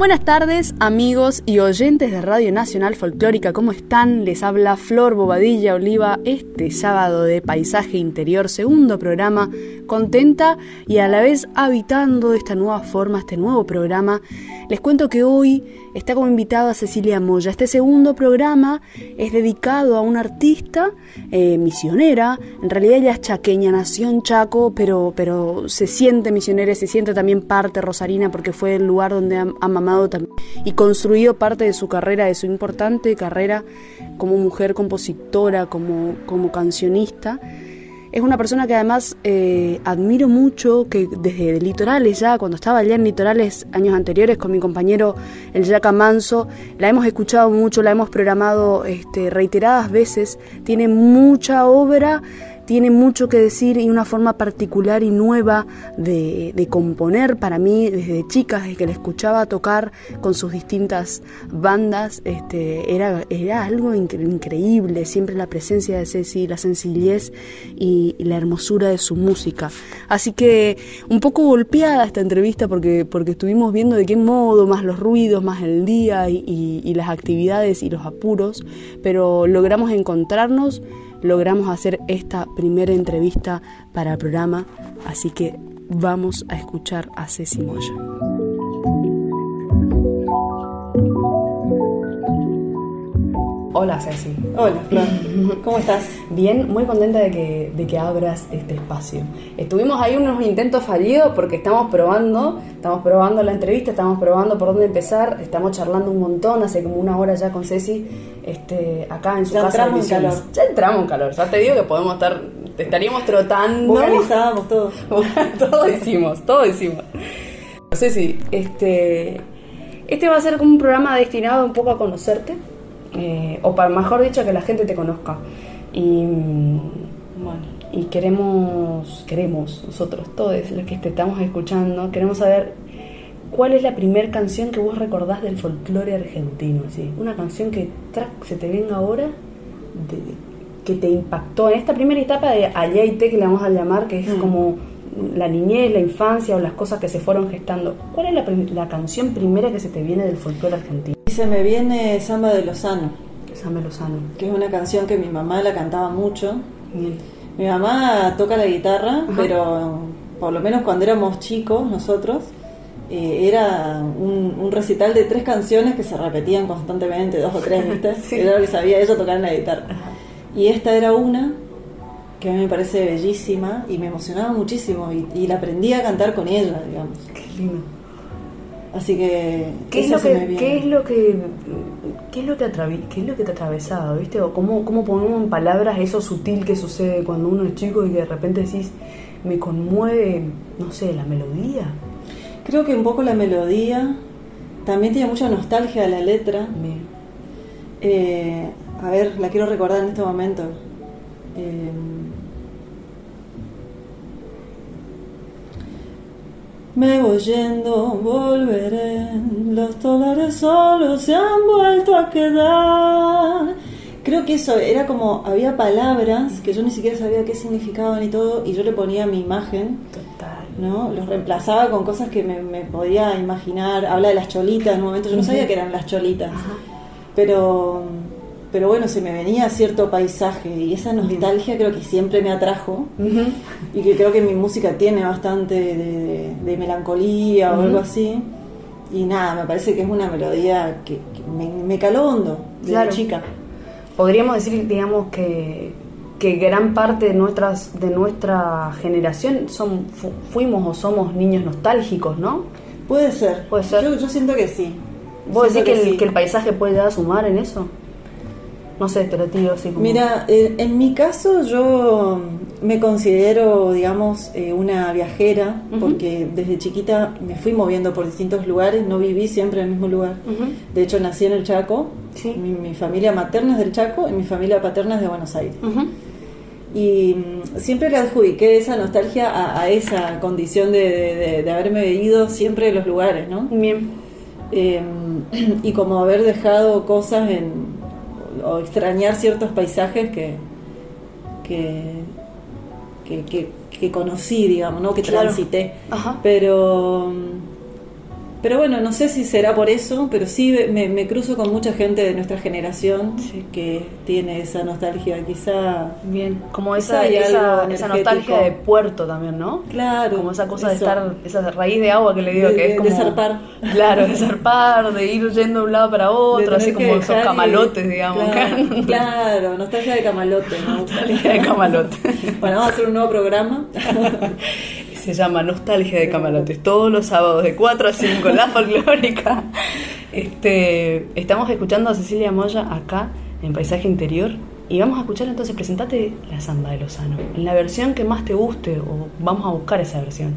Buenas tardes, amigos y oyentes de Radio Nacional Folclórica, ¿cómo están? Les habla Flor Bobadilla Oliva este sábado de Paisaje Interior, segundo programa, contenta y a la vez habitando esta nueva forma, este nuevo programa. Les cuento que hoy está como invitada Cecilia Moya. Este segundo programa es dedicado a una artista eh, misionera. En realidad ella es chaqueña, nació en Chaco, pero, pero se siente misionera, se siente también parte rosarina porque fue el lugar donde ha, ha mamado también y construido parte de su carrera, de su importante carrera como mujer compositora, como, como cancionista. Es una persona que además eh, admiro mucho, que desde Litorales ya, cuando estaba allá en Litorales años anteriores con mi compañero el Yaca Manso, la hemos escuchado mucho, la hemos programado este, reiteradas veces, tiene mucha obra tiene mucho que decir y una forma particular y nueva de, componer para mí desde chica, desde que la escuchaba tocar con sus distintas bandas, este, era, era algo incre increíble, siempre la presencia de Ceci, la sencillez y, la hermosura de su música. Así que un poco golpeada esta entrevista porque, porque estuvimos viendo de qué modo, más los ruidos, más el día y, y, y las actividades y los apuros, pero logramos encontrarnos logramos hacer esta primera entrevista para el programa, así que vamos a escuchar a Ceci Moya. Hola Ceci. Hola Flor. ¿Cómo estás? Bien, muy contenta de que, de que abras este espacio. Estuvimos ahí unos intentos fallidos porque estamos probando, estamos probando la entrevista, estamos probando por dónde empezar, estamos charlando un montón, hace como una hora ya con Ceci, este, acá en su ya casa. Entramos en calor. Ya entramos en calor, ya te digo que podemos estar, te estaríamos trotando. Organizábamos todo. todo hicimos, todo hicimos. Ceci, este, este va a ser como un programa destinado un poco a conocerte eh, o para mejor dicho que la gente te conozca y bueno y queremos queremos nosotros todos los que te estamos escuchando queremos saber cuál es la primera canción que vos recordás del folclore argentino ¿sí? una canción que se te venga ahora de, que te impactó en esta primera etapa de Ayaite que le vamos a llamar que es mm. como la niñez, la infancia o las cosas que se fueron gestando. ¿Cuál es la, la canción primera que se te viene del folclore argentino? Se me viene Samba de Lozano. Samba de Lozano. Que es una canción que mi mamá la cantaba mucho. Bien. Mi mamá toca la guitarra, Ajá. pero por lo menos cuando éramos chicos nosotros, eh, era un, un, recital de tres canciones que se repetían constantemente, dos o tres, ¿viste? sí. Era lo que sabía ella tocar en la guitarra. Ajá. Y esta era una que a mí me parece bellísima y me emocionaba muchísimo y, y la aprendí a cantar con ella, digamos. Qué lindo. Así que ¿Qué es, lo que, ¿qué es lo que qué es lo que qué es lo que te atravesaba, ¿viste? O cómo cómo ponemos en palabras eso sutil que sucede cuando uno es chico y que de repente decís me conmueve, no sé, la melodía. Creo que un poco la melodía también tiene mucha nostalgia la letra. Eh, a ver, la quiero recordar en este momento. Eh, Me voy yendo, volveré, los dólares solo se han vuelto a quedar. Creo que eso era como, había palabras que yo ni siquiera sabía qué significaban y todo, y yo le ponía mi imagen. Total. ¿no? Los reemplazaba con cosas que me, me podía imaginar. Habla de las cholitas en un momento, yo no sabía que eran las cholitas. Ajá. Pero pero bueno, se me venía cierto paisaje y esa nostalgia creo que siempre me atrajo Uh -huh. y que creo que mi música tiene bastante de, de, de melancolía Uh -huh. o algo así. Y nada, me parece que es una melodía que, que me, me, caló hondo desde claro. chica. Podríamos decir, digamos, que, que gran parte de, nuestras, de nuestra generación son, fu fuimos o somos niños nostálgicos, ¿no? Puede ser. Puede ser. Yo, yo siento que sí. ¿Vos decís que, que, el, sí. que el paisaje puede dar a sumar en eso? No sé, te lo tiro así como... Mira, eh, en mi caso yo me considero, digamos, eh, una viajera, porque desde chiquita me fui moviendo por distintos lugares, no viví siempre en el mismo lugar. De hecho, nací en el Chaco, Sí. mi, mi familia materna es del Chaco y mi familia paterna es de Buenos Aires. Y mm, siempre le adjudiqué esa nostalgia a, a esa condición de, de- de- de haberme ido siempre de los lugares, ¿no? Bien. Eh, y como haber dejado cosas en o extrañar ciertos paisajes que que, que, que- que conocí digamos no que Claro. transité Ajá. pero pero bueno no sé si será por eso pero sí me, me cruzo con mucha gente de nuestra generación Sí. que tiene esa nostalgia quizá Bien. Como esa, esa, nostalgia de puerto también, ¿no? claro Como esa cosa de estar, esa raíz de agua que le digo, De- que de- es como... de zarpar. Claro, de zarpar, de ir yendo de un lado para otro, así como esos y- camalotes, digamos. Claro, claro, nostalgia de camalote. ¿no? Nostalgia de camalote. Bueno, vamos a hacer un nuevo programa. Se llama Nostalgia de Camalotes, todos los sábados de 4 a 5, la folclórica. Este, estamos escuchando a Cecilia Moya acá en Paisaje Interior y vamos a escuchar entonces, presentate la samba de Lozano, en la versión que más te guste o vamos a buscar esa versión.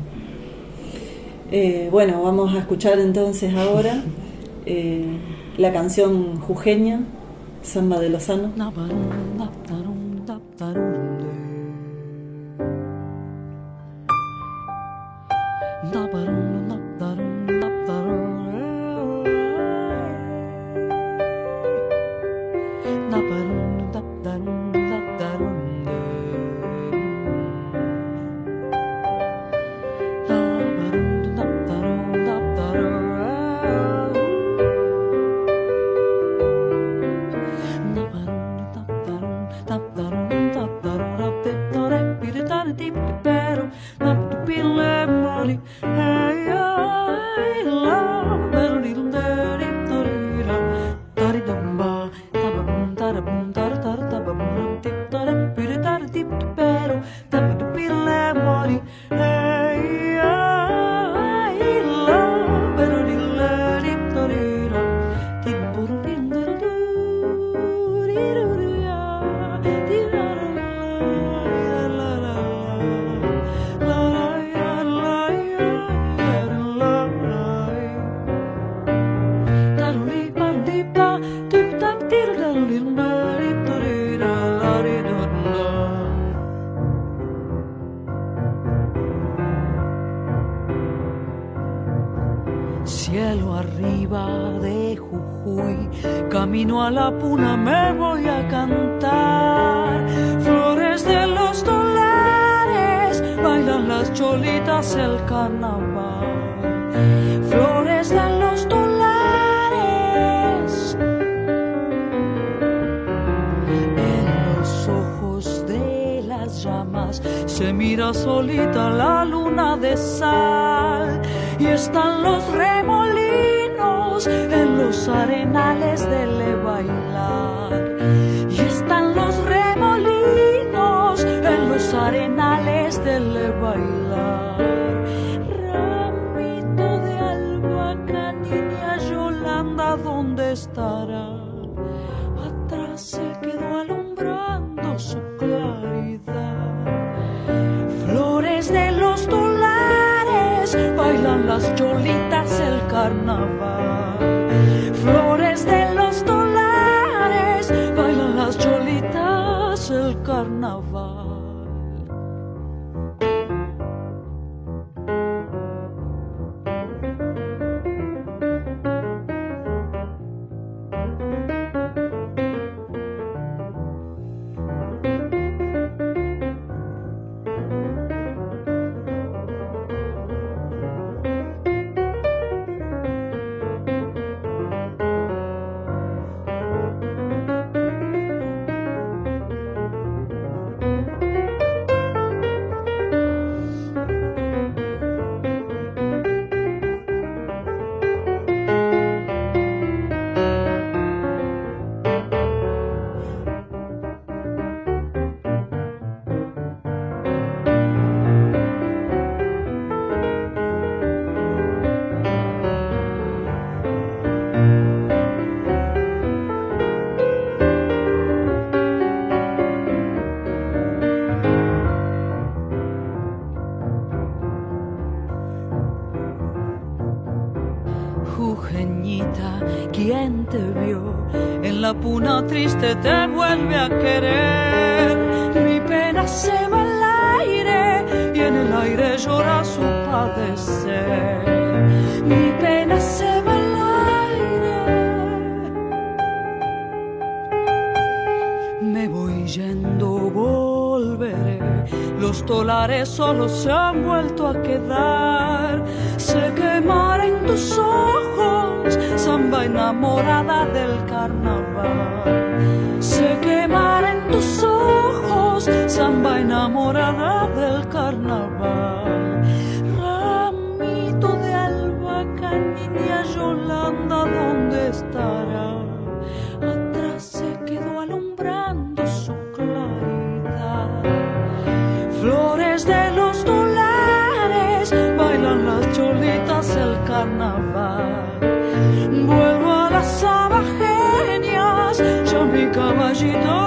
Eh, bueno, vamos a escuchar entonces ahora eh, la canción jujeña, Samba de Lozano. Cielo puna triste te vuelve a querer. Mi pena se va al aire y en el aire llora su padecer. Mi pena se va al aire. Me voy yendo, volveré. Los dólares solo se han vuelto a quedar. Se quemará en tus ojos, samba enamorada del carnaval. Samba enamorada del carnaval. Ramito de albahaca, niña Yolanda, ¿dónde estará? Atrás se quedó alumbrando su claridad. Flores de los dólares, bailan las cholitas el carnaval. Vuelvo a las abajeñas, ya mi caballito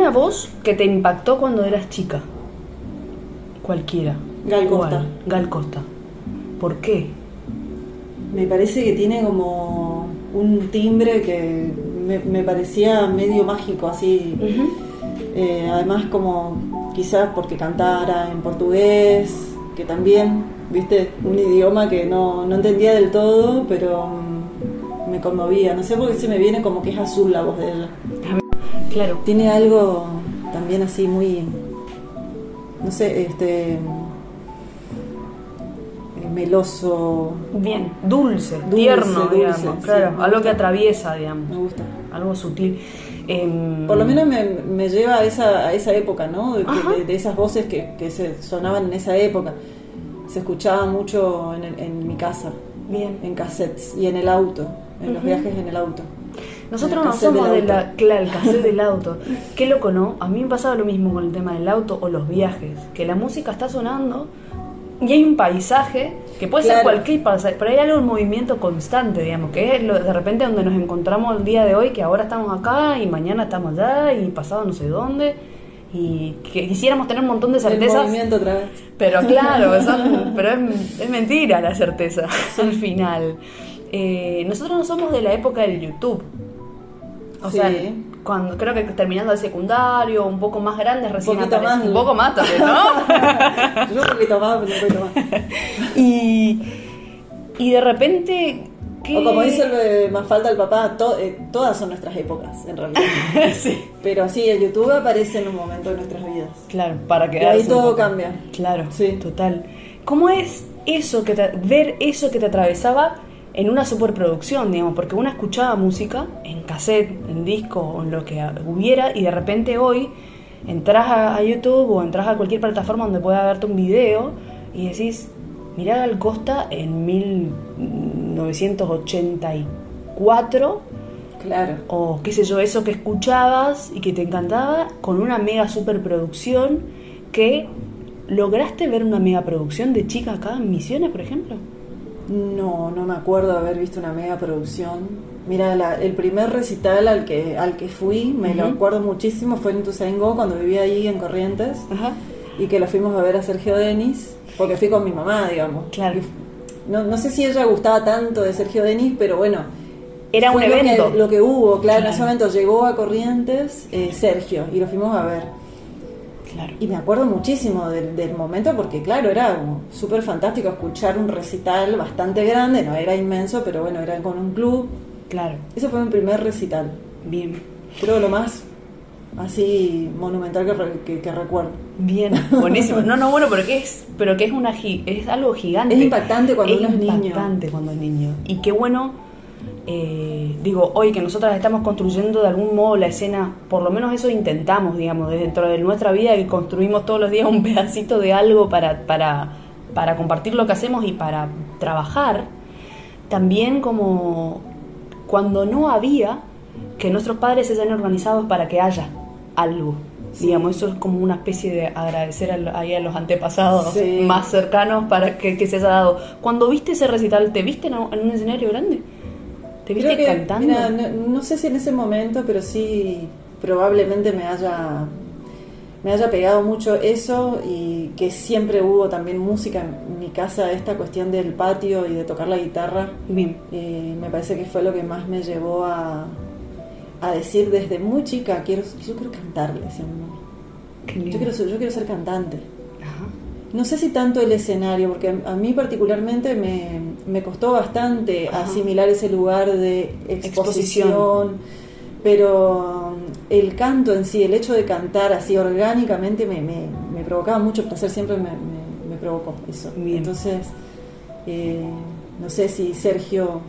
Una voz que te impactó cuando eras chica. Cualquiera. Gal ¿Cuál? Costa. Gal Costa. ¿Por qué? Me parece que tiene como un timbre que me, me parecía medio mágico, así. Eh, además, como quizás porque cantara en portugués, que también, viste, un idioma que no, no entendía del todo, pero mm, me conmovía. No sé por qué se me viene como que es azul la voz de él. Claro. Tiene algo también así muy, no sé, este, eh, meloso. Bien, dulce, Dulce, tierno, dulce, digamos. claro, me algo gusta. que atraviesa, Me digamos. gusta. Algo sutil. Em, Por lo menos me, me lleva a esa, a esa época, ¿no? De, esas voces que, que se sonaban en esa época. Se escuchaba mucho en, el- en mi casa, Bien. en cassettes y en el auto, en los viajes en el auto. Nosotros El no somos del de la, claro, el cassette del auto. Qué loco, ¿no? A mí me pasaba lo mismo con el tema del auto o los viajes, que la música está sonando y hay un paisaje que puede ser cualquier paisaje, pero hay algo en movimiento constante, digamos, que es lo- de repente donde nos encontramos el día de hoy, que ahora estamos acá y mañana estamos allá y pasado no sé dónde. Y que quisiéramos tener un montón de El certezas, movimiento otra vez. pero claro, pero es, es mentira la certeza al final. Eh, nosotros no somos de la época del YouTube. O Sí. sea, cuando creo que terminando el secundario, un poco más grandes recién poquito aparece- más. un poco más también, ¿no? Yo un poquito más, pero un poquito más. y, y de repente ¿qué? O como dice el de más falta el papá, to- eh, todas son nuestras épocas, en realidad. sí, Pero sí, el YouTube aparece en un momento de nuestras vidas. claro, para Y quedarse ahí un todo poco. cambia. Claro, Sí. total. ¿Cómo es eso que te- ver eso que te atravesaba en una superproducción, digamos? Porque uno escuchaba música en cassette, en disco o en lo que hubiera y de repente hoy entras a, a YouTube o entras a cualquier plataforma donde pueda verte un video y decís, mirá Gal Costa en 1984 Claro. O qué sé yo, eso que escuchabas y que te encantaba con una mega superproducción que lograste ver una mega producción de chica acá en Misiones, por ejemplo. No, no me acuerdo de haber visto una mega producción. Mira, la- el primer recital al que, al que fui, me lo acuerdo muchísimo, fue en Tuzaingó, cuando vivía ahí en Corrientes, Ajá. y que lo fuimos a ver a Sergio Denis, porque fui con mi mamá, digamos. Claro. No, no sé si ella gustaba tanto de Sergio Denis, pero bueno. Era un fue lo que- evento. Lo que, hubo, claro, en ese momento llegó a Corrientes eh, Sergio, y lo fuimos a ver. Claro. Y me acuerdo muchísimo del, del momento porque, claro, era súper fantástico escuchar un recital bastante grande, no era inmenso, pero bueno, era con un club. Claro. Ese fue mi primer recital. Bien. Creo lo más así monumental que, re- que- que recuerdo. Bien, buenísimo. No, no, bueno, pero que es, pero que es una es algo gigante. Es impactante cuando uno es niño. impactante cuando es niño. Y qué bueno, eh, digo, hoy que nosotras estamos construyendo de algún modo la escena, por lo menos eso intentamos, digamos, desde dentro de nuestra vida que construimos todos los días un pedacito de algo para, para, para compartir lo que hacemos y para trabajar. También como cuando no había, que nuestros padres se hayan organizados para que haya algo. Digamos, eso es como una especie de agradecer a, ahí a los antepasados Sí. más cercanos para que, que se haya dado. Cuando viste ese recital, ¿te viste en un escenario grande? ¿Te viste que, cantando? mira, no, no sé si en ese momento, pero sí probablemente me haya me haya pegado mucho eso y que siempre hubo también música en mi casa, esta cuestión del patio y de tocar la guitarra. Bien, Eh, me parece que fue lo que más me llevó a, a decir desde muy chica, quiero, yo quiero cantar, le decía a mi mamá. qué lindo. Yo quiero, ser- yo quiero ser cantante. Ajá. No sé si tanto el escenario, porque a mí particularmente me, me costó bastante Ajá. asimilar ese lugar de exposición, Exposición. pero um, el canto en sí, el hecho de cantar así orgánicamente me, me- me provocaba mucho placer, siempre me, me- me provocó eso. Bien. Entonces, eh, no sé si Sergio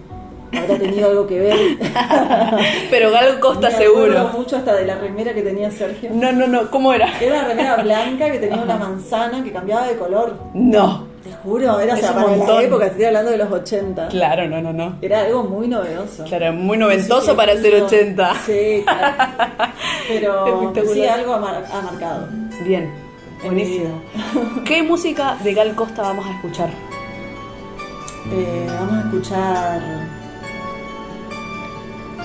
habrá tenido algo que ver. Pero Gal Costa Me seguro. mucho hasta de la remera que tenía Sergio. No, no, no, ¿cómo era? Era una remera blanca que tenía una manzana que cambiaba de color. No. Te juro, era o sea, para la época, estoy hablando de los 80. Claro, no, no, no. Era algo muy novedoso. Claro, muy noventoso Sí, para ser eso- 80. Sí, claro. Pero sí, algo ha, mar- ha marcado. Bien, buenísimo. ¿Qué música de Gal Costa vamos a escuchar? Eh, vamos a escuchar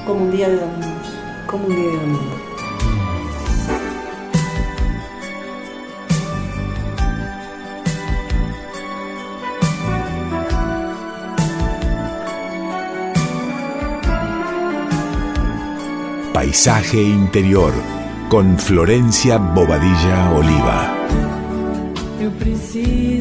como un día de domingos. Como un día de domingo. Paisaje interior con Florencia Bobadilla Oliva. Eu preciso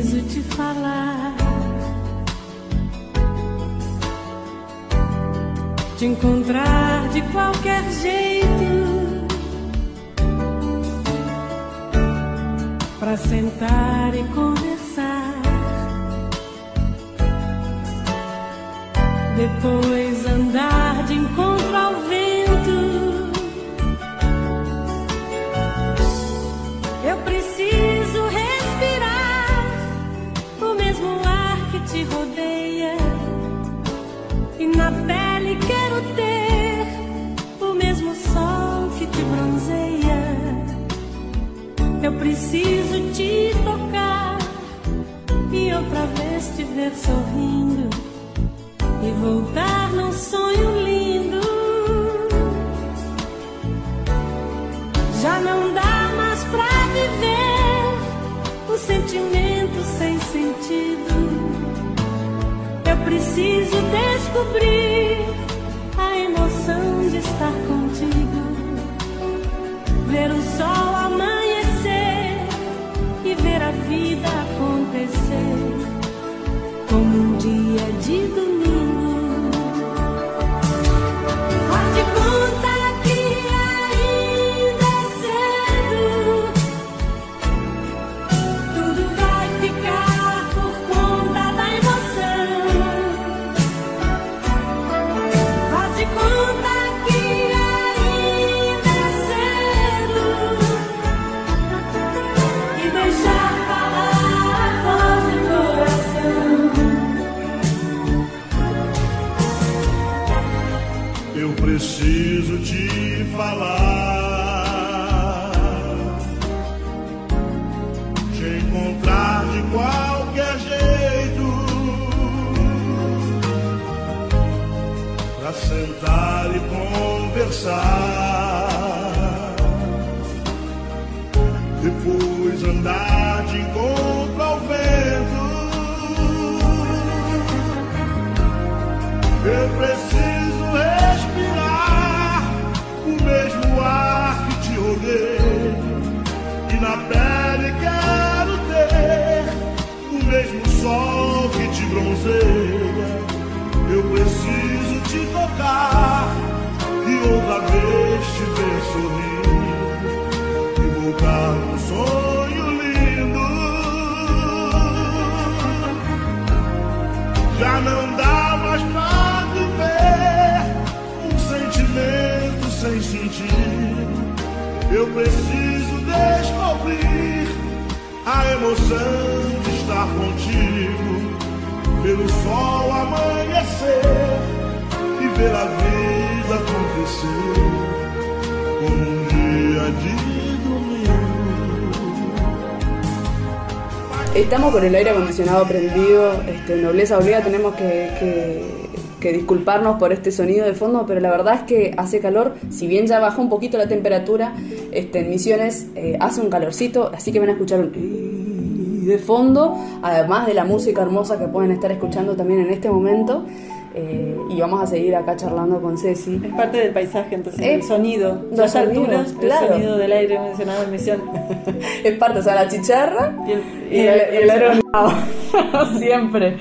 te encontrar de qualquer jeito, pra sentar e conversar. Depois andar de encontro ao vento. Eu preciso te tocar e outra vez te ver sorrindo e voltar num sonho lindo. Já não dá mais pra viver o sentimento sem sentido. Eu preciso descobrir a emoção de estar contigo. Ver o sol dia de con el aire acondicionado prendido, este, nobleza obliga, tenemos que, disculparnos por este sonido de fondo, pero la verdad es que hace calor, si bien ya bajó un poquito la temperatura, este, en Misiones eh, hace un calorcito, así que van a escuchar un de fondo, además de la música hermosa que pueden estar escuchando también en este momento, eh, y vamos a seguir acá charlando con Ceci. Es parte del paisaje, entonces Eh, el sonido. Las alturas, claro. el sonido del aire mencionado en misión. Es parte, o sea, la chicharra Y el, y el, y el. Siempre.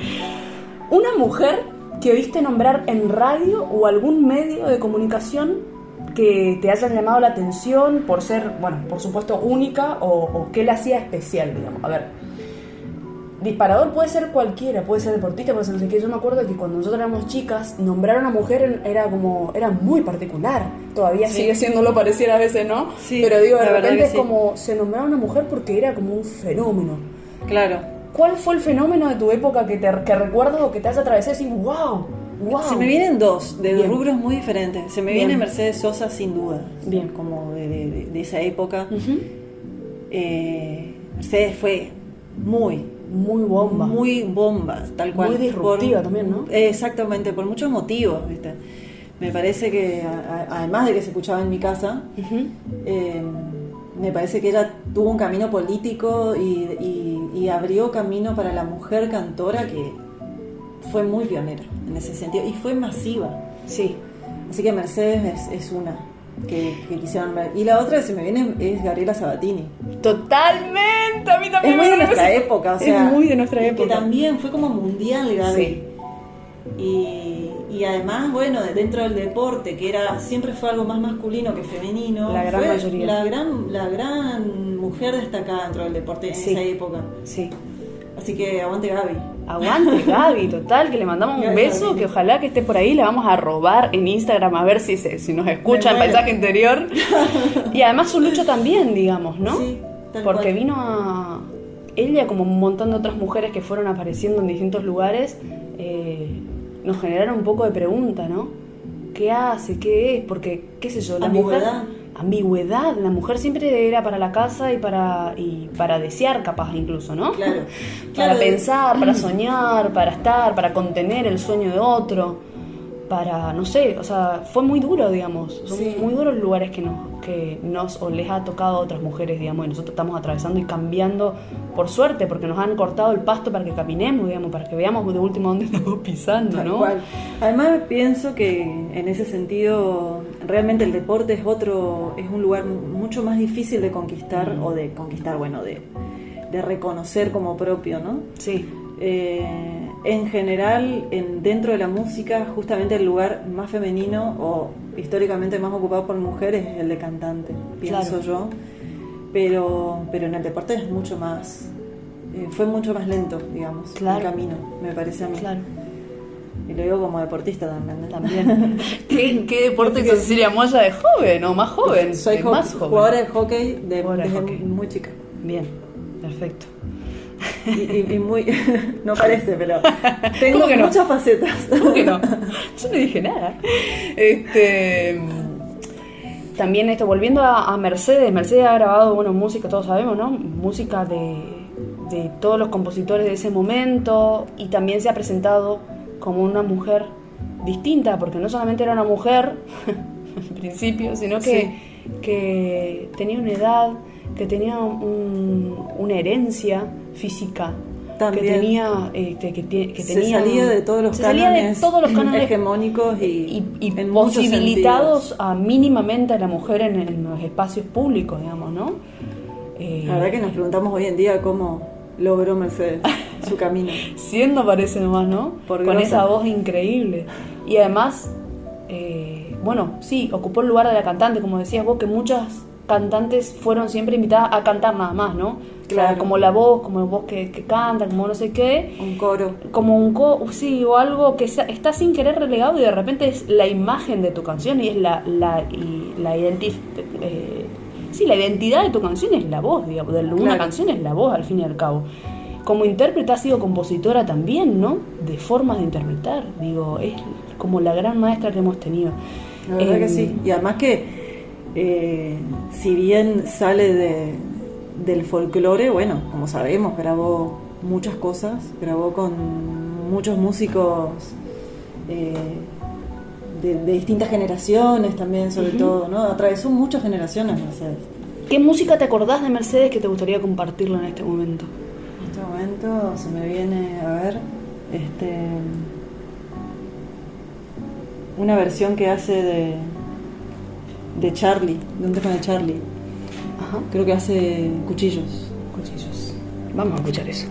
Una mujer que oíste nombrar en radio o algún medio de comunicación que te haya llamado la atención por ser, bueno, por supuesto, única o, o que la hacía especial, digamos. A ver. Disparador puede ser cualquiera, puede ser deportista, puede ser no sé qué. Yo me acuerdo que cuando nosotros éramos chicas, nombrar a una mujer era como, era muy particular. Todavía Sí. sigue siendo lo pareciera a veces, ¿no? Sí, Pero digo, de repente es sí. como, se nombraba a una mujer porque era como un fenómeno. Claro. ¿Cuál fue el fenómeno de tu época que, te, que recuerdas o que te haya atravesado y wow, wow? Se me vienen dos, de Bien. rubros muy diferentes. Se me Bien. viene Mercedes Sosa sin duda. Bien. Como de, de- de esa época. Eh, Mercedes fue muy, Muy bomba. muy bomba, tal cual. Muy disruptiva también, ¿no? Exactamente, por muchos motivos, ¿viste? Me parece que, a- a- además de que se escuchaba en mi casa, eh, me parece que ella tuvo un camino político y, y- y abrió camino para la mujer cantora que fue muy pionera en ese sentido y fue masiva. Sí. Así que Mercedes es, es una que, que quisieron ver. Y la otra que se me viene es Gabriela Sabatini. Totalmente, a mí también Es muy de nuestra época, o sea. Es muy de nuestra época. Que también fue como mundial, Gaby. Sí. Y, y además, bueno, de- dentro del deporte, que era siempre fue algo más masculino que femenino. La gran fue mayoría. La gran, la gran mujer destacada dentro del deporte en Sí. esa época. Sí. Así que aguante Gaby. Aguante Gaby, total, que le mandamos un beso, que ojalá que esté por ahí, la vamos a robar en Instagram a ver si se, si nos escucha en paisaje interior. Y además su lucha también, digamos, ¿no? Sí, Porque cual. vino a ella como un montón de otras mujeres que fueron apareciendo en distintos lugares, eh, nos generaron un poco de pregunta, ¿no? ¿Qué hace? ¿Qué es? Porque, qué sé yo, la Ambigüedad. mujer... Ambigüedad, la mujer siempre era para la casa y para, y para desear capaz incluso, ¿no? Claro. para Claro. pensar, para soñar, para estar, para contener el sueño de otro, para, no sé, o sea, fue muy duro, digamos, son Sí. muy duros los lugares que nos, que nos o les ha tocado a otras mujeres, digamos, y nosotros estamos atravesando y cambiando por suerte, porque nos han cortado el pasto para que caminemos, digamos, para que veamos de último dónde estamos pisando, Tal ¿no? cual. Además pienso que en ese sentido realmente el deporte es otro, es un lugar mucho más difícil de conquistar o de conquistar, bueno, de, de reconocer como propio, ¿no? Sí, Eh, en general, en, dentro de la música, justamente el lugar más femenino o históricamente más ocupado por mujeres es el de cantante, pienso Claro. yo. Pero, pero en el deporte es mucho más, eh, fue mucho más lento, digamos, Claro. el camino, me parece a mí. claro, Y lo digo como deportista también. ¿no? también. ¿Qué, qué deporte hizo Cecilia Moya de joven o más joven? Soy más joven. jugadora de hockey de- desde hockey. muy chica. Bien, perfecto. Y, y- y muy. no parece, pero. Tengo ¿Cómo que no? muchas facetas. ¿Cómo que no? Yo no dije nada. Este, también esto, volviendo a, a Mercedes, Mercedes ha grabado, bueno, música, todos sabemos, ¿no? Música de, de todos los compositores de ese momento y también se ha presentado como una mujer distinta, porque no solamente era una mujer en principio, sino que, que tenía una edad, que tenía un- una herencia física. También. Que tenía, este, que, tie- que se tenía- salía de todos los cánones de todos los cánones hegemónicos y, y, y en posibilitados a mínimamente a la mujer en, en los espacios públicos, digamos, ¿no? Eh, La verdad que nos preguntamos hoy en día cómo logró Mercedes su camino. Siendo parece nomás, ¿no? Por Con esa voz increíble. Y además, eh, bueno, sí, ocupó el lugar de la cantante, como decías vos, que muchas cantantes fueron siempre invitadas a cantar nada más, ¿no? Claro. como la voz, como voz que, que canta, como no sé qué. Un coro. Como un co sí, o algo que está sin querer relegado y de repente es la imagen de tu canción y es la, la, y la identi- eh, sí, la identidad de tu canción es la voz, digamos, de una Claro. canción es la voz al fin y al cabo. Como intérprete ha sido compositora también, ¿no? De formas de interpretar, digo, es como la gran maestra que hemos tenido. La verdad Em, que sí. Y además que, eh, si bien sale de, del folclore, bueno, como sabemos, grabó muchas cosas, grabó con muchos músicos eh, de, de distintas generaciones también, sobre todo, ¿no? Atravesó muchas generaciones, Mercedes. ¿Qué música te acordás de Mercedes que te gustaría compartirla en este momento? En este momento se me viene a ver este una versión que hace de de Charlie, de un tema de Charlie. Creo que hace cuchillos. cuchillos. Vamos a escuchar eso.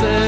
Me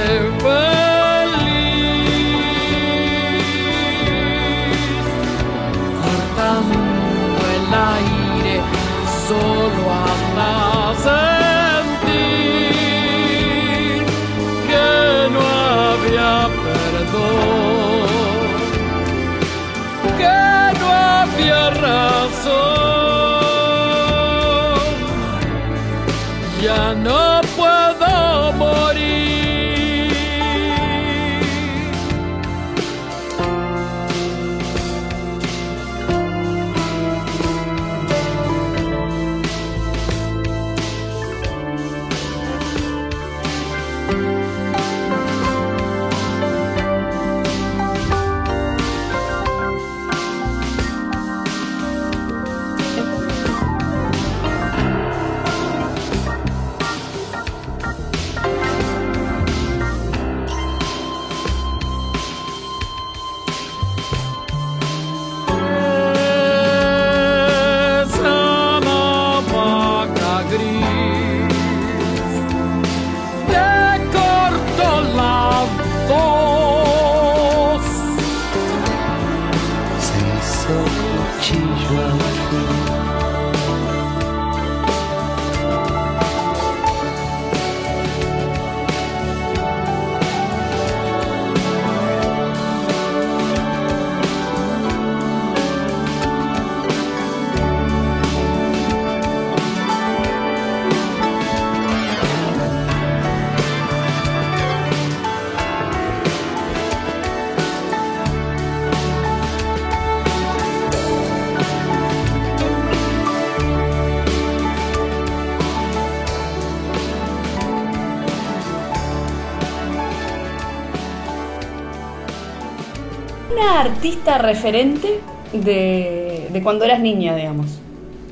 artista referente de, de cuando eras niña, digamos.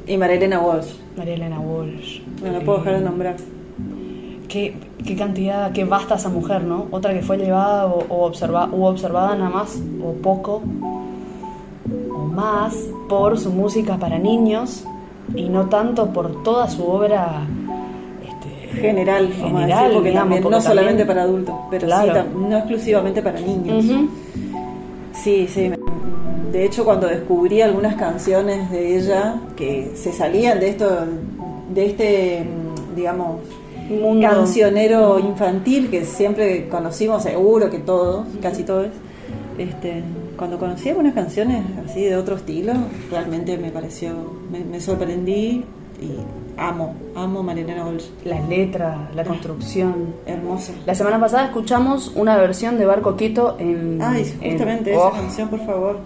Y Marilena Walsh. María Elena Walsh. No la puedo dejar de nombrar. Qué, qué cantidad, qué basta esa mujer, ¿no? Otra que fue llevada o, o observa- u observada nada más, o poco, o más, por su música para niños y no tanto por toda su obra este, General, vamos a General, decir, porque digamos, también, porque no solamente también- para adultos, pero Claro. sí, no exclusivamente para niños. Ujú. Sí, sí. De hecho, cuando descubrí algunas canciones de ella que se salían de esto, de este, mm, digamos, Mundo. cancionero infantil que siempre conocimos, seguro que todos, casi todos. Este, cuando conocí algunas canciones así de otro estilo, realmente me pareció, me, me sorprendí y amo, amo Marilena Walsh. Las letras, la construcción. Hermosa. La semana pasada escuchamos una versión de Barco Quito en. Ay, en- justamente oh, esa canción, por favor.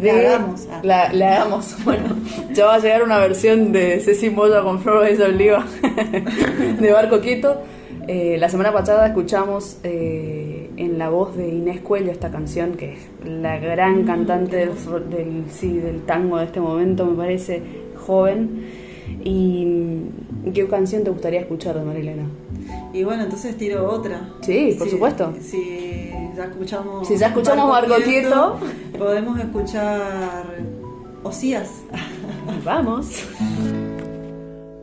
de- La hagamos. Ah. La, la hagamos. Bueno, ya va a llegar una versión de Ceci Moya con Flores de Oliva de Barco Quito. Eh, la semana pasada escuchamos eh, en la voz de Inés Cuello esta canción, que es la gran cantante del, del, sí, del tango de este momento, me parece joven. ¿Y mm, qué canción te gustaría escuchar de Marilena? Y bueno, entonces tiro otra. Sí, por Si- supuesto. Si ya escuchamos. Si ya escuchamos Barco Quieto. podemos escuchar Osías. Vamos.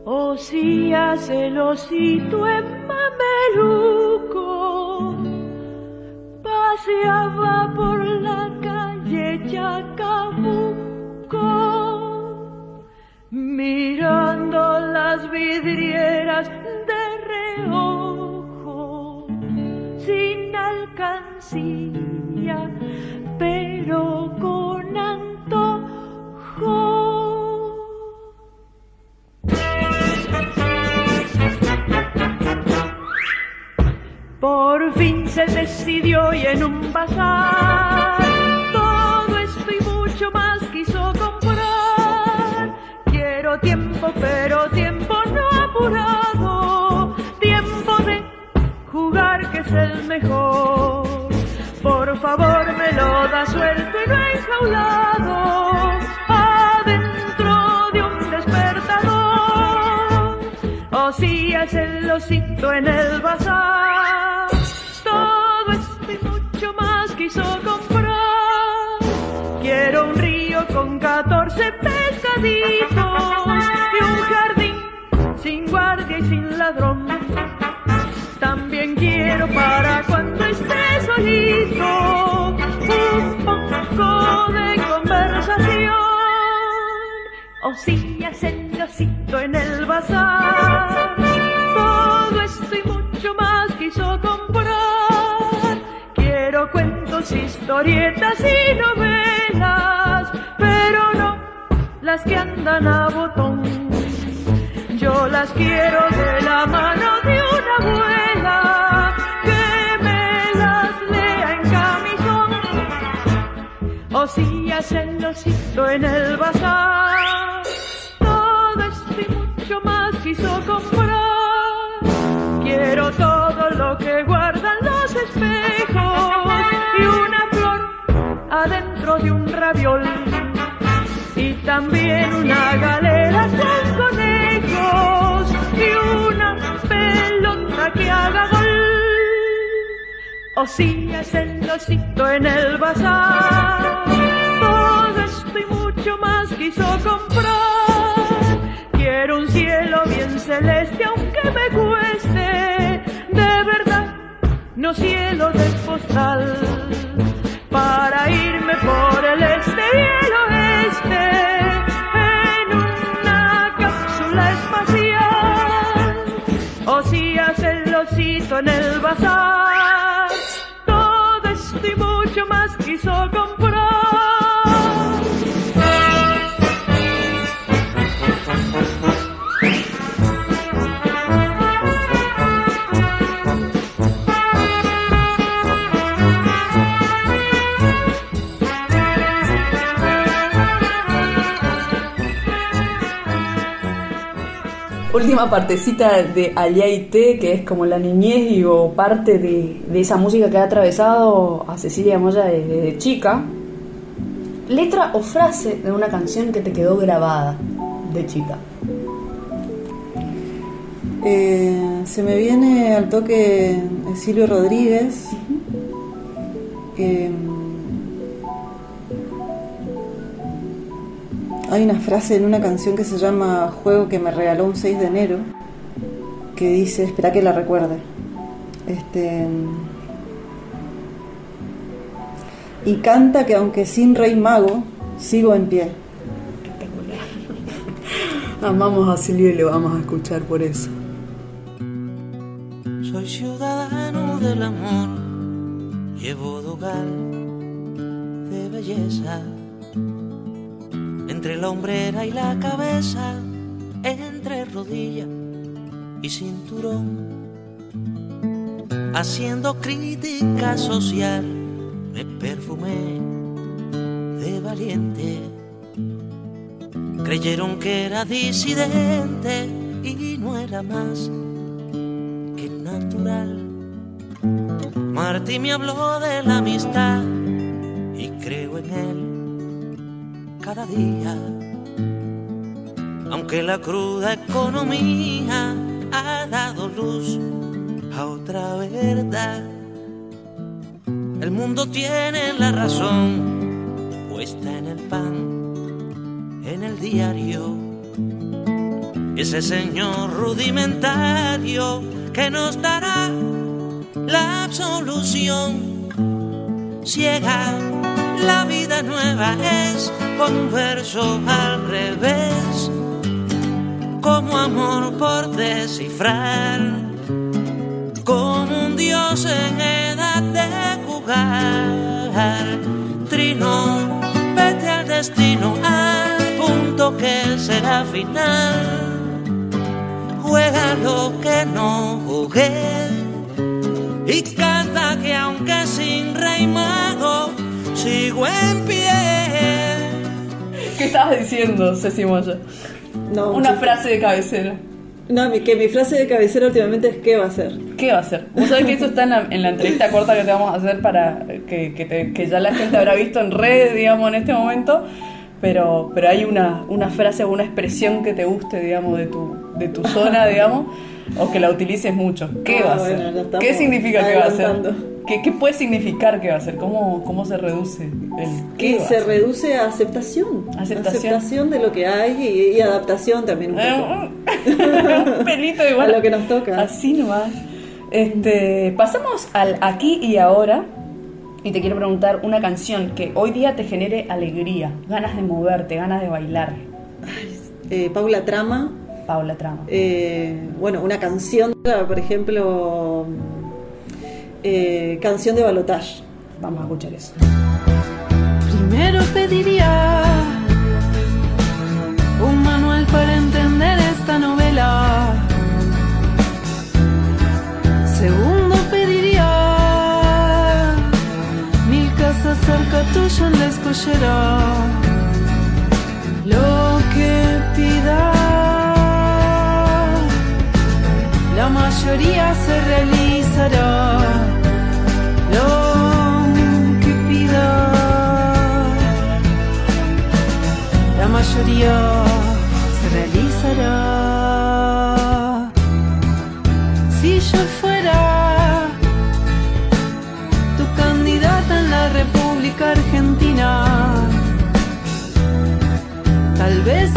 Osías el osito en mameluco paseaba por la calle Chacabuco mirando las vidrieras de reojo sin alcancía pero con antojo. Por fin se decidió y en un bazar Tiempo, pero tiempo no apurado, tiempo de jugar que es el mejor. Por favor me lo da suelto y no enjaulado, adentro de un despertador. Osías el osito en el bazar. Todo esto y mucho más quiso comprar. Quiero un río con 14 pescaditos y sin ladrón. También quiero para cuando esté solito un poco de conversación. Osías el osito en el bazar. Todo esto y mucho más quiso comprar. Quiero cuentos, historietas y novelas, pero no las que andan a botón. Las quiero de la mano de una abuela que me las lea en camisón. Osías el osito en el bazar. Todo esto mucho más quiso comprar. Quiero todo lo que guardan los espejos y una flor adentro de un raviol. Y también una galera con conejos que haga gol. Osías el osito en el bazar. Todo esto y mucho más quiso comprar. Quiero un cielo bien celeste aunque me cueste. De verdad, no cielo de postal. Para irme por el este y el oeste. Osito en el bazar. Última partecita de Aliaité, que es como la niñez y o parte de, de esa música que ha atravesado a Cecilia Moya desde chica. letra o frase de una canción que te quedó grabada de chica. Eh, se me viene al toque Silvio Rodríguez. Eh, hay una frase en una canción que se llama Juego que me regaló un 6 de enero que dice, espera que la recuerde. Este, y canta que aunque sin rey mago, sigo en pie. Amamos a Silvio y le vamos a escuchar por eso. Soy ciudadano del amor, llevo dogal de belleza. Entre la hombrera y la cabeza, entre rodilla y cinturón. Haciendo crítica social, me perfumé de valiente. Creyeron que era disidente y no era más que natural. Martí me habló de la amistad y creo en él cada día. Aunque la cruda economía ha dado luz a otra verdad. El mundo tiene la razón puesta en el pan, en el diario. Ese señor rudimentario que nos dará la absolución ciega. La vida nueva es como un verso al revés, como amor por descifrar, como un dios en edad de jugar. Trino, vete al destino, al punto que será final. Juega lo que no jugué y canta que aunque sin rey mago sigo en pie. ¿Qué estabas diciendo, Ceci Moya? No, Una sí. frase de cabecera. No, mi- que mi frase de cabecera últimamente es ¿qué va a ser? ¿Qué va a hacer? Vos sabés que eso está en la, en la entrevista corta que te vamos a hacer para que, que, te- que ya la gente habrá visto en redes, digamos, en este momento. Pero, pero hay una, una frase o una expresión que te guste, digamos, de tu, de tu zona, digamos, o que la utilices mucho. ¿Qué Ah, va a ser? bueno, estamos ¿Qué significa que va a ser? ¿Qué, qué puede significar que va a ser? ¿Có se ¿Cómo se reduce el a se reduce a aceptación. Aceptación. de lo que hay y, y adaptación también un poco. Eh, un pelito igual. A lo que nos toca. Así nomás. Este, pasamos al aquí y ahora. Y te quiero preguntar una canción que hoy día te genere alegría, ganas de moverte, ganas de bailar. Eh, Paula Trama, Paula Trama. eh, bueno, una canción, por ejemplo, eh, canción de Balotage. Vamos a escuchar eso. Primero pediría un manual para entender esta novela. Segundo pediría mil casas cerca tuya en la escollera. Lo que pida, la mayoría se realizará. Lo que pida la mayoría se realizará. Si yo fuera tu candidata en la República Argentina, tal vez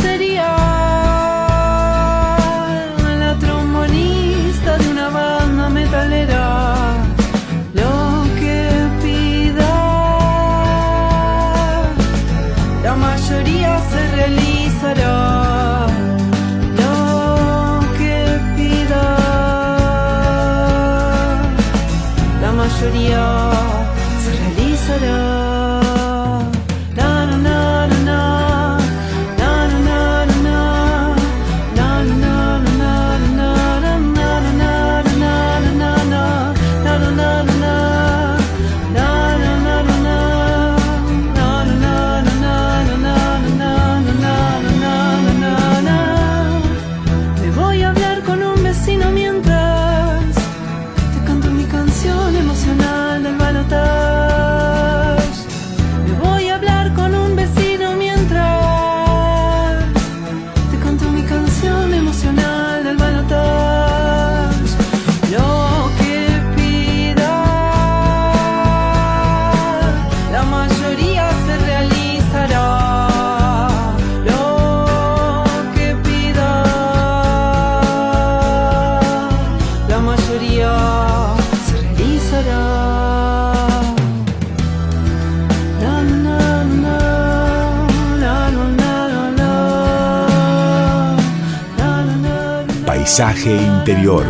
Paisaje Interior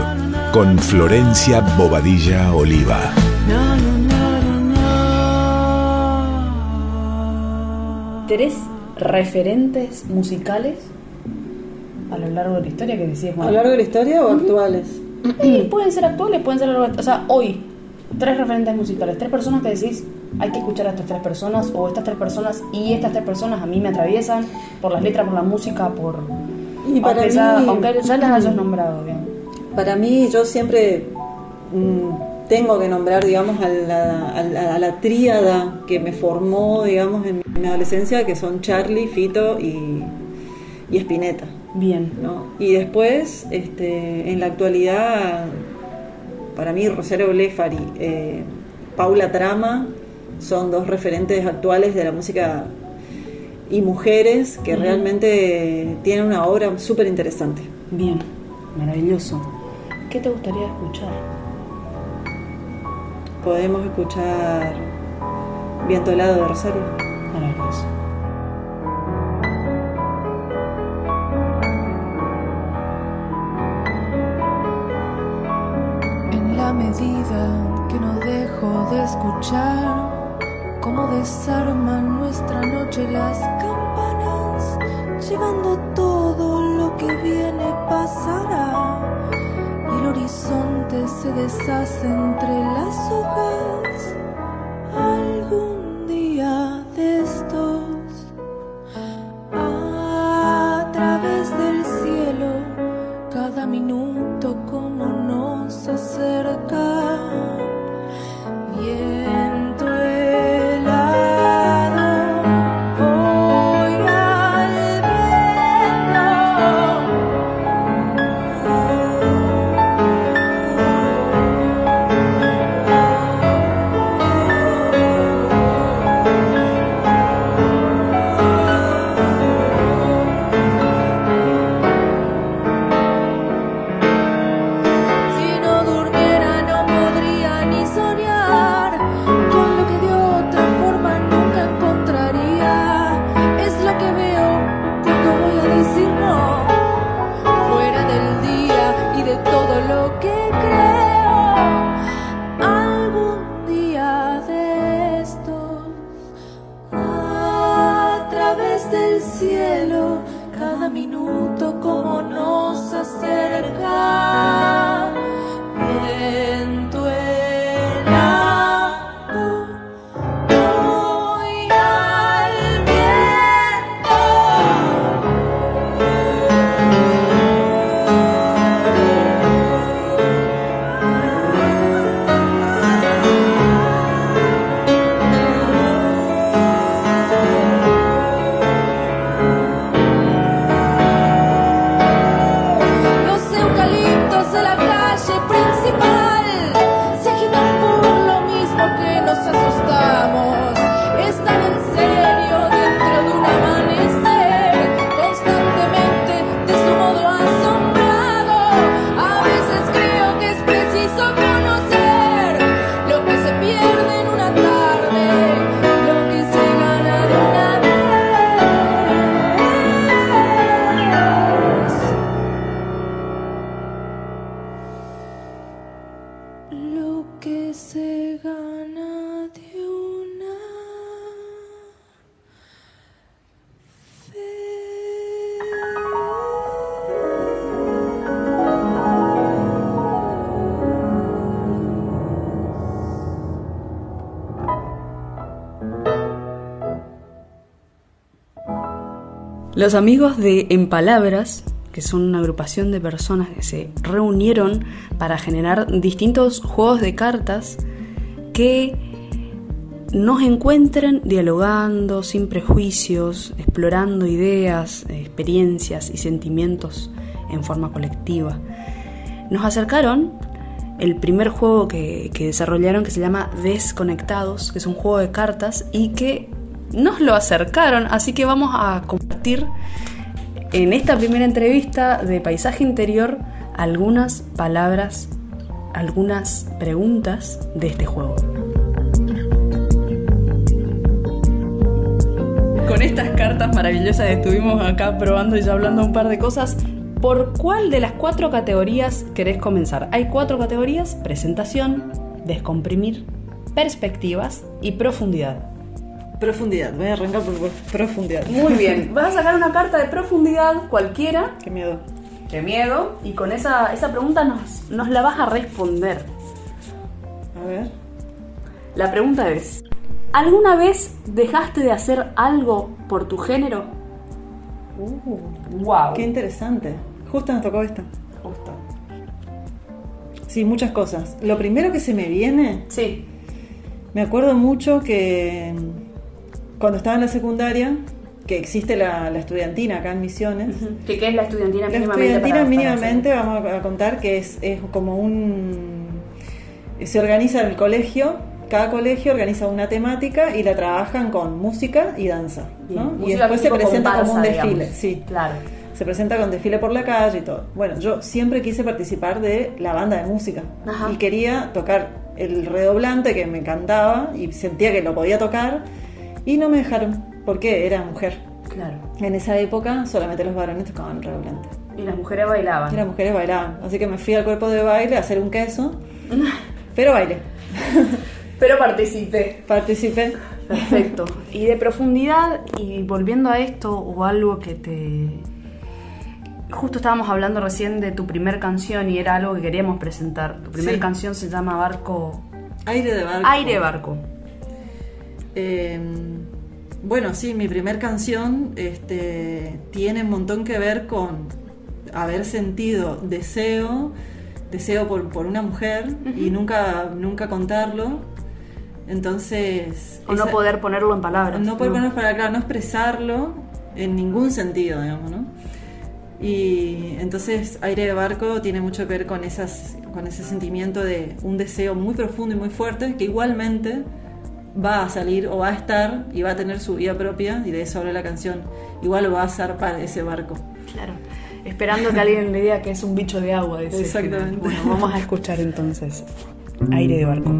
con Florencia Bobadilla Oliva. ¿Tenés referentes musicales a lo largo de la historia que decís? ¿A lo largo de la historia o actuales? Pueden ser actuales, pueden ser... O sea, hoy, tres referentes musicales, tres personas que decís, hay que escuchar a estas tres personas, o estas tres personas y estas tres personas a mí me atraviesan por las letras, por la música, por... Y para aunque, ya, mí- aunque ya las hayas nombrado, bien. Para mí, yo siempre mm, tengo que nombrar, digamos, a la, a la- a la tríada que me formó, digamos, en mi adolescencia, que son Charlie, Fito y, y Spinetta. Bien. ¿no? Y después, este, en la actualidad, para mí, Rosario Blefari, eh, Paula Trama, son dos referentes actuales de la música y mujeres que realmente tienen una obra súper interesante. Bien, maravilloso. ¿Qué te gustaría escuchar? Podemos escuchar Viento helado de Rosario. Maravilloso. En la medida que no dejo de escuchar cómo desarman nuestra noche las campanas, llevando todo lo que viene pasará. Y el horizonte se deshace entre las hojas. Los amigos de En Palabras, que son una agrupación de personas que se reunieron para generar distintos juegos de cartas que nos encuentren dialogando sin prejuicios, explorando ideas, experiencias y sentimientos en forma colectiva. Nos acercaron el primer juego que, que desarrollaron que se llama Desconectados, que es un juego de cartas y que nos lo acercaron, así que vamos a compartir en esta primera entrevista de Paisaje Interior algunas palabras, algunas preguntas de este juego. Con estas cartas maravillosas estuvimos acá probando y ya hablando un par de cosas. ¿Por cuál de las cuatro categorías querés comenzar? Hay cuatro categorías, presentación, descomprimir, perspectivas y profundidad. Profundidad, voy a arrancar por profundidad. Muy bien, vas a sacar una carta de profundidad cualquiera, Qué miedo. de miedo, y con esa, esa pregunta nos, nos la vas a responder. A ver. La pregunta es, ¿alguna vez dejaste de hacer algo por tu género? wow. Qué interesante. Justo nos tocó esta. Justo. Sí, muchas cosas. Lo primero que se me viene, Sí. me acuerdo mucho que cuando estaba en la secundaria, que existe la, la estudiantina acá en Misiones, ¿Qué, qué es la estudiantina La mínimamente? estudiantina para- para mínimamente, vamos a contar que es, es como un... Se organiza en el colegio, cada colegio organiza una temática y la trabajan con música y danza. ¿no? Y después se presenta como un desfile, digamos. sí. Claro. Se presenta con desfile por la calle y todo. Bueno, yo siempre quise participar de la banda de música Ajá. y quería tocar el redoblante que me encantaba y sentía que lo podía tocar y no me dejaron porque era mujer. Claro. En esa época solamente los varones tocaban redoblante. Y las mujeres bailaban. Y las mujeres bailaban. Así que me fui al cuerpo de baile a hacer un queso. Pero bailé. Pero participé. Participé. Perfecto. Y de profundidad, y volviendo a esto, o algo que te. Justo estábamos hablando recién de tu primer canción y era algo que queríamos presentar. Tu primer Sí. canción se llama Barco. Aire de barco. Aire de Barco. Eh, bueno, sí, mi primer canción este, tiene un montón que ver con haber sentido deseo, deseo por, por una mujer y nunca, nunca contarlo. Entonces... O no poder ponerlo en palabras. No poder ponerlo para claro, no expresarlo en ningún sentido, digamos, ¿no? Y entonces Aire de Barco tiene mucho que ver con, esas, con ese sentimiento de un deseo muy profundo y muy fuerte que igualmente va a salir o va a estar y va a tener su vida propia, y de eso habla la canción. Igual va a zarpar ese barco. Claro. Esperando que alguien le diga que es un bicho de agua. dice. Exactamente. Bueno, vamos a escuchar entonces. Aire de Barco.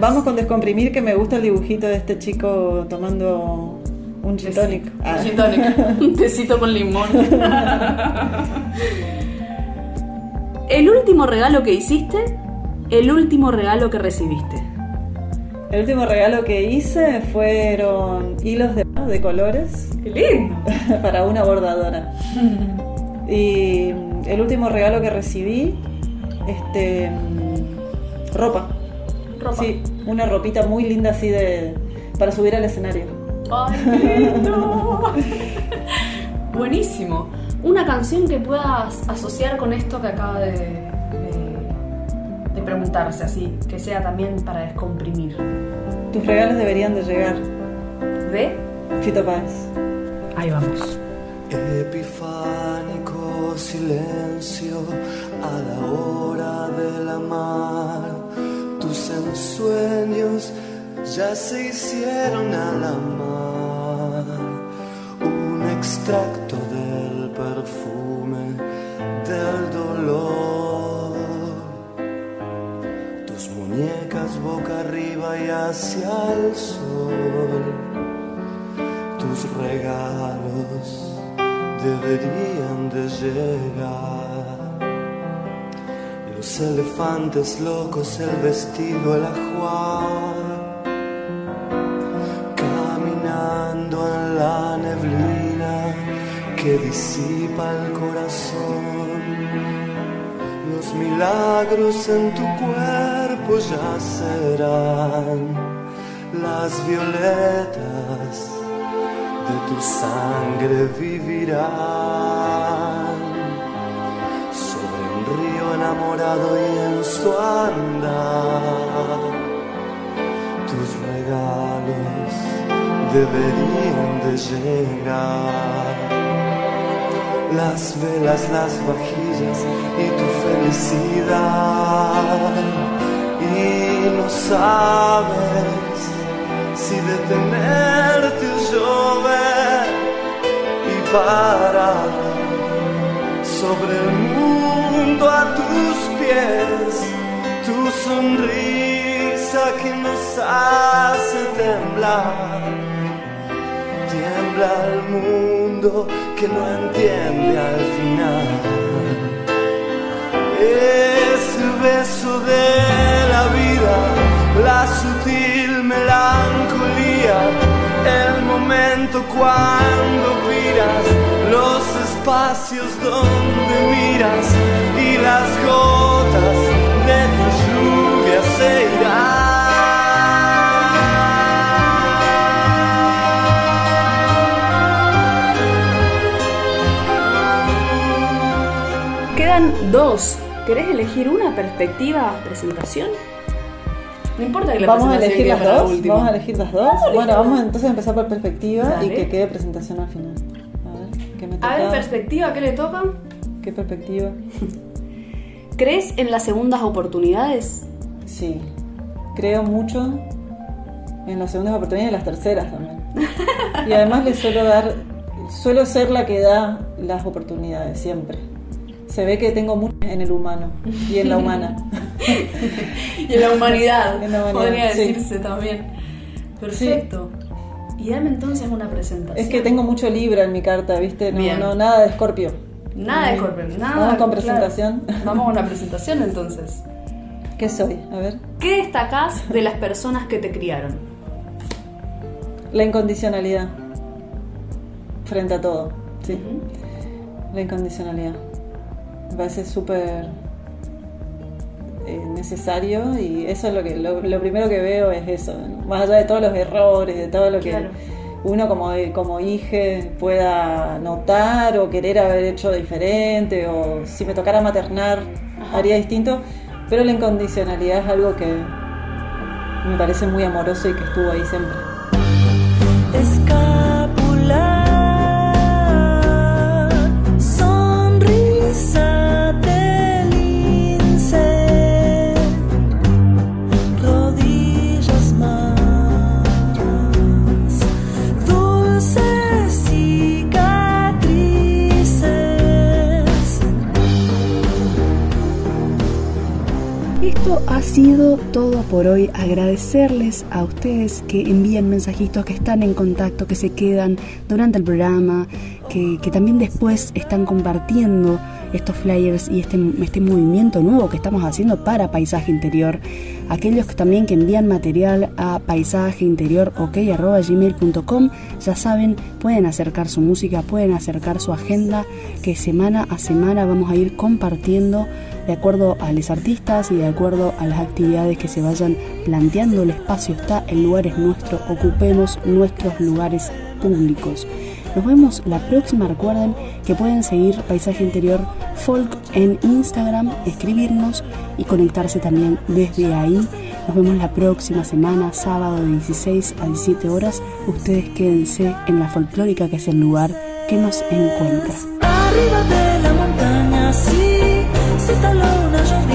Vamos con descomprimir que me gusta el dibujito de este chico tomando un gin tonic. Ah. Un gin tonic. Un tecito con limón. el último regalo que hiciste, el último regalo que recibiste. El último regalo que hice fueron hilos de, de colores ¡Qué lindo! para una bordadora. Y el último regalo que recibí, este, una ropita muy linda así de para subir al escenario. ¡Ay, qué lindo! Buenísimo. Una canción que puedas asociar con esto que acaba de, de- de preguntarse, así, que sea también para descomprimir. Tus regalos deberían de llegar, ¿De? Fito Páez. Ahí vamos. Epifánico silencio a la hora del amar. Tus ensueños ya se hicieron al amar. Un extracto del perfume del dolor. Tus muñecas boca arriba y hacia el sol tus regalos deberían de llegar. Los elefantes locos, el vestido, el ajuar. Caminando en la neblina que disipa el corazón. Los milagros en tu cuerpo ya serán las violetas de tu sangre vivirán enamorado y en su andar. Tus regalos deberían de llegar. Las velas, las vajillas y tu felicidad. Y no sabes si detenerte o llover y parar sobre el a tus pies, tu sonrisa que nos hace temblar. Tiembla el mundo que no entiende al final. Ese beso de la vida, la sutil melancolía, el momento cuando miras espacios donde miras y las gotas de tu lluvia se irán. Quedan dos. ¿Querés elegir una perspectiva, presentación? No importa que la Vamos a elegir las dos. Vamos a elegir las dos. Bueno, vamos entonces a empezar por perspectiva y Dale. que quede presentación al final. ¿Qué me A ver, toca? perspectiva, ¿qué le toca? ¿Qué perspectiva? ¿Crees en las segundas oportunidades? Sí, creo mucho en las segundas oportunidades y las terceras también. Y además le suelo dar, suelo ser la que da las oportunidades siempre. Se ve que tengo mucho en el humano y en la humana. Y en la humanidad, En la humanidad, podría sí. decirse también. Perfecto. Y dame entonces una presentación. Es que tengo mucho Libra en mi carta, ¿viste? No, Bien. no nada de Escorpio. Nada de Scorpio, nada. Vamos con claro. presentación. Vamos a una presentación entonces. ¿Qué soy? A ver. ¿Qué destacás de las personas que te criaron? La incondicionalidad. Frente a todo. Sí. La incondicionalidad. Me parece súper eh, necesario y eso es lo que lo, lo primero que veo es eso. ¿no? Más allá de todos los errores, de todo lo que Claro. uno como, como hije pueda notar o querer haber hecho diferente o si me tocara maternar haría distinto, pero la incondicionalidad es algo que me parece muy amoroso y que estuvo ahí siempre. Esto ha sido todo por hoy. Agradecerles a ustedes que envían mensajitos, que están en contacto, que se quedan durante el programa, que, que también después están compartiendo estos flyers y este, este movimiento nuevo que estamos haciendo para Paisaje Interior. Aquellos que también que envían material a paisajeinteriorok.gmail.com ya saben, pueden acercar su música, pueden acercar su agenda, que semana a semana vamos a ir compartiendo de acuerdo a los artistas y de acuerdo a las actividades que se vayan planteando. El espacio está, el lugar es nuestro, ocupemos nuestros lugares públicos. Nos vemos la próxima. Recuerden que pueden seguir Paisaje Interior Folk en Instagram, escribirnos y conectarse también desde ahí. Nos vemos la próxima semana, sábado de 16 a 17 horas. Ustedes quédense en la folclórica, que es el lugar que nos encuentra. Arriba de la montaña, sí, se instaló una llovizna para